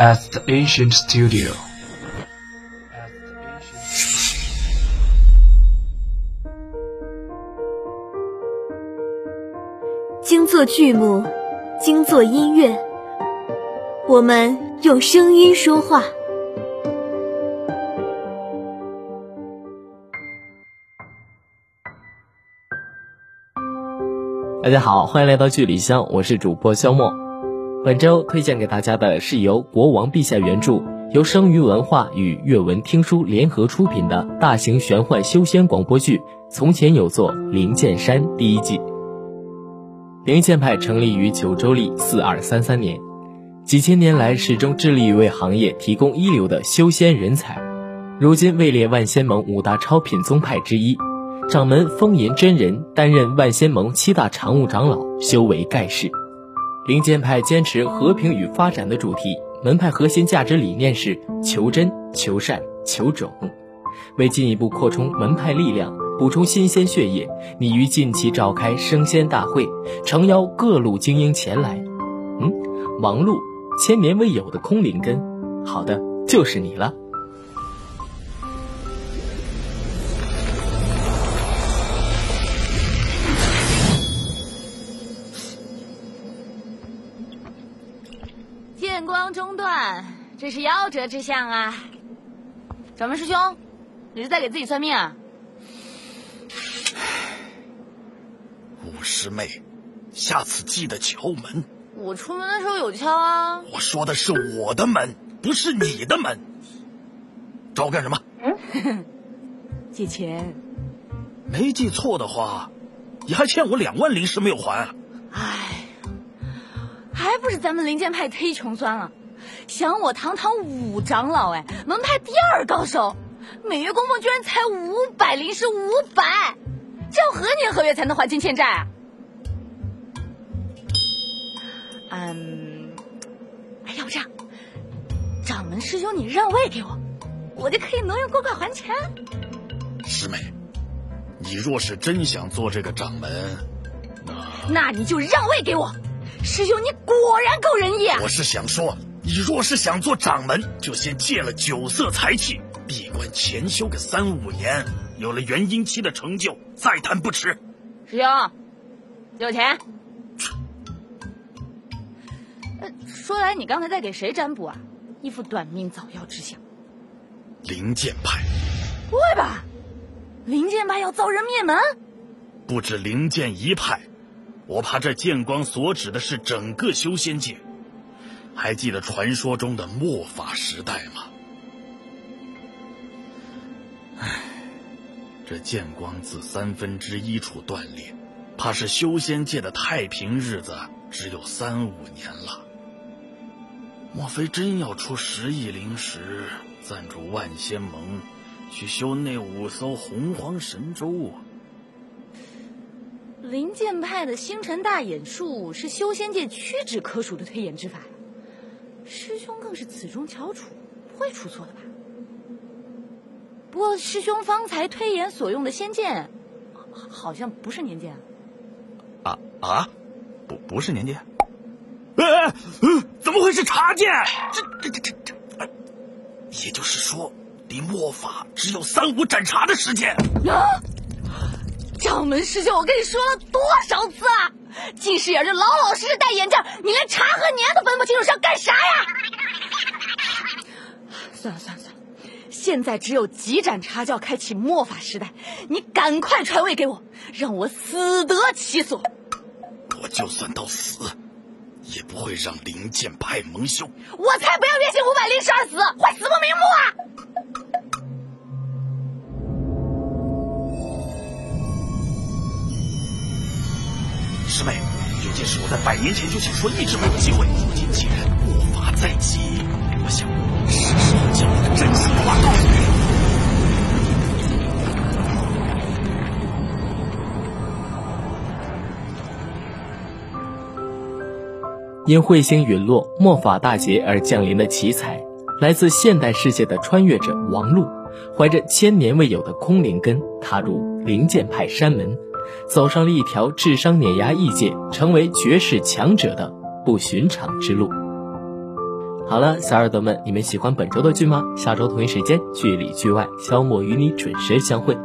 at the ancient studio. 精作剧目，精作音乐，我们用声音说话。大家好，欢迎来到剧里香，我是主播肖墨。本周推荐给大家的是由国王陛下原著，由生于文化与阅文听书联合出品的大型玄幻修仙广播剧《从前有座灵剑山》第一季。灵剑派成立于九州历四二三三年，几千年来始终致力于为行业提供一流的修仙人才，如今位列万仙盟五大超品宗派之一。掌门风吟真人担任万仙盟七大常务长老，修为盖世。灵剑派坚持和平与发展的主题，门派核心价值理念是求真、求善、求种。为进一步扩充门派力量，补充新鲜血液，拟于近期召开升仙大会，诚邀各路精英前来。嗯，忙碌，千年未有的空灵根，好的，就是你了。光中断，这是夭折之象啊！掌门师兄，你是在给自己算命啊？五师妹，下次记得敲门。我出门的时候有敲啊。我说的是我的门，不是你的门。找我干什么？嗯，借钱。没记错的话，你还欠我两万灵石没有还。唉。还不是咱们灵剑派忒穷酸了，想我堂堂五长老哎，门派第二高手，每月供奉居然才五百灵石，五百，这要何年何月才能还清欠债啊？嗯，哎，要不这样，掌门师兄你让位给我，我就可以挪用公款还钱。师妹，你若是真想做这个掌门，那你就让位给我。师兄，你果然够仁义啊！我是想说，你若是想做掌门，就先戒了酒色财气，闭关潜修个三五年，有了元婴期的成就，再谈不迟。师兄，有钱。呃，说来你刚才在给谁占卜啊？一副短命早夭之相。灵剑派。不会吧？灵剑派要遭人灭门？不止灵剑一派。我怕这剑光所指的是整个修仙界。还记得传说中的末法时代吗？唉，这剑光自三分之一处断裂，怕是修仙界的太平日子只有三五年了。莫非真要出十亿灵石赞助万仙盟去修那五艘洪荒神舟？灵剑派的星辰大眼术是修仙界屈指可数的推演之法，师兄更是此中翘楚，不会出错的吧？不过师兄方才推演所用的仙剑，好像不是年剑啊啊！不不是年剑？哎，怎么会是茶剑？这这这这这，也就是说，离末法只有三五盏茶的时间。啊！掌门师兄，我跟你说了多少次了？近视眼就老老实实戴眼镜，你连茶和年都分不清楚是要干啥呀？算了算了算了，现在只有几盏茶就要开启末法时代，你赶快传位给我，让我死得其所。我就算到死，也不会让灵剑派蒙羞。我才不要月薪五百灵石而死，会死不瞑目啊！师妹，有件事我在百年前就想说，一直没有机会。如今既然末法在即，我想是时候将我的真心话告诉你。因彗星陨落、末法大劫而降临的奇才，来自现代世界的穿越者王璐，怀着千年未有的空灵根，踏入灵剑派山门。走上了一条智商碾压异界、成为绝世强者的不寻常之路。好了，小耳朵们，你们喜欢本周的剧吗？下周同一时间，剧里剧外，肖莫与你准时相会。